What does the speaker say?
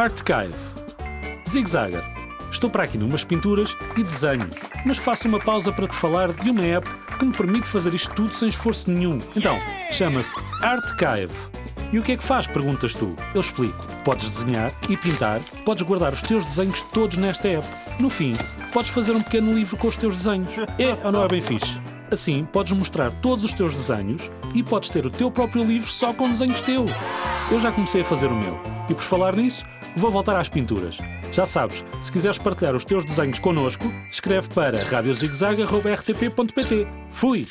Archive. Zigzagger. Estou para aqui numas pinturas e desenhos, mas faço uma pausa para te falar de uma app que me permite fazer isto tudo sem esforço nenhum. Então, chama-se Archive. E o que é que faz? Perguntas tu. Eu explico. Podes desenhar e pintar, podes guardar os teus desenhos todos nesta app. No fim, podes fazer um pequeno livro com os teus desenhos. É ou não é bem fixe? Assim, podes mostrar todos os teus desenhos e podes ter o teu próprio livro só com desenhos teus. Eu já comecei a fazer o meu. E por falar nisso, vou voltar às pinturas. Já sabes, se quiseres partilhar os teus desenhos connosco, escreve para radiozigzag.rtp.pt. Fui!